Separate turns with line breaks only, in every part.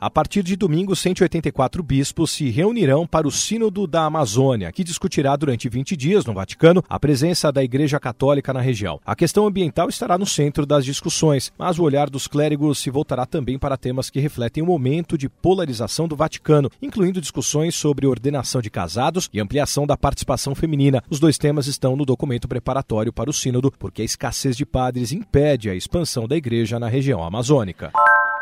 A partir de domingo, 184 bispos se reunirão para o Sínodo da Amazônia, que discutirá durante 20 dias no Vaticano a presença da Igreja Católica na região. A questão ambiental estará no centro das discussões, mas o olhar dos clérigos se voltará também para temas que refletem o momento de polarização do Vaticano, incluindo discussões sobre ordenação de casados e ampliação da participação feminina. Os dois temas estão no documento preparatório para o Sínodo, porque a escassez de padres impede a expansão da Igreja na região amazônica.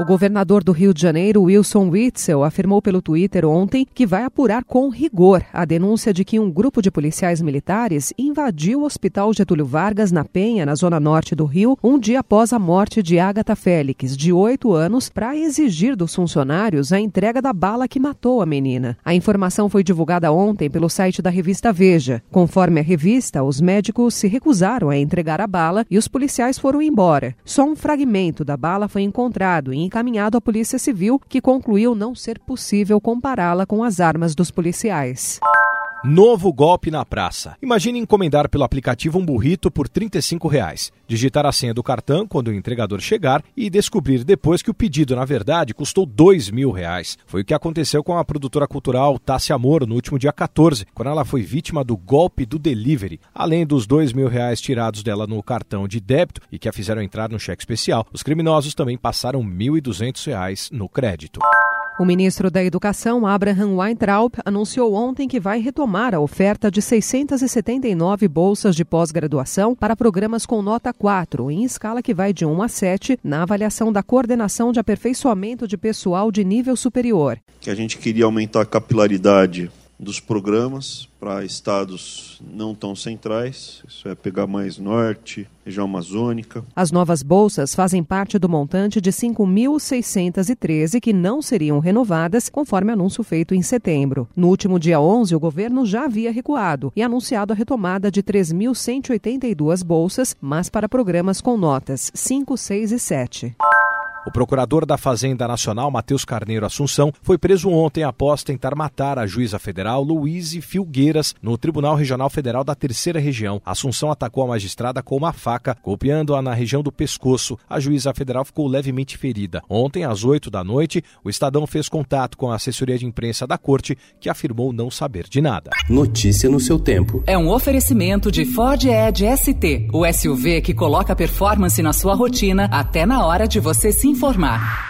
O governador do Rio de Janeiro, Wilson Witzel, afirmou pelo Twitter ontem que vai apurar com rigor a denúncia de que um grupo de policiais militares invadiu o Hospital Getúlio Vargas, na Penha, na zona norte do Rio, um dia após a morte de Agatha Félix, de oito anos, para exigir dos funcionários a entrega da bala que matou a menina. A informação foi divulgada ontem pelo site da revista Veja. Conforme a revista, os médicos se recusaram a entregar a bala e os policiais foram embora. Só um fragmento da bala foi encontrado em encaminhado à Polícia Civil, que concluiu não ser possível compará-la com as armas dos policiais.
Novo golpe na praça. Imagine encomendar pelo aplicativo um burrito por 35 reais, digitar a senha do cartão quando o entregador chegar e descobrir depois que o pedido, na verdade, custou 2 mil reais. Foi o que aconteceu com a produtora cultural Tássia Moro no último dia 14, quando ela foi vítima do golpe do delivery. Além dos 2 mil reais tirados dela no cartão de débito e que a fizeram entrar no cheque especial, os criminosos também passaram R$ 1.200 no crédito.
O ministro da Educação, Abraham Weintraub, anunciou ontem que vai retomar a oferta de 679 bolsas de pós-graduação para programas com nota 4, em escala que vai de 1 a 7, na avaliação da coordenação de aperfeiçoamento de pessoal de nível superior.
Que a gente queria aumentar a capilaridade dos programas para estados não tão centrais, isso é pegar mais norte, região amazônica.
As novas bolsas fazem parte do montante de 5.613 que não seriam renovadas, conforme anúncio feito em setembro. No último dia 11, o governo já havia recuado e anunciado a retomada de 3.182 bolsas, mas para programas com notas 5, 6 e 7.
O procurador da Fazenda Nacional, Matheus Carneiro Assunção, foi preso ontem após tentar matar a juíza federal Luíse Filgueiras no Tribunal Regional Federal da Terceira Região. Assunção atacou a magistrada com uma faca, golpeando-a na região do pescoço. A juíza federal ficou levemente ferida. Ontem, às 8 da noite, o Estadão fez contato com a assessoria de imprensa da corte, que afirmou não saber de nada.
Notícia no seu tempo.
É um oferecimento de Ford Edge ST, o SUV que coloca performance na sua rotina até na hora de você se informar.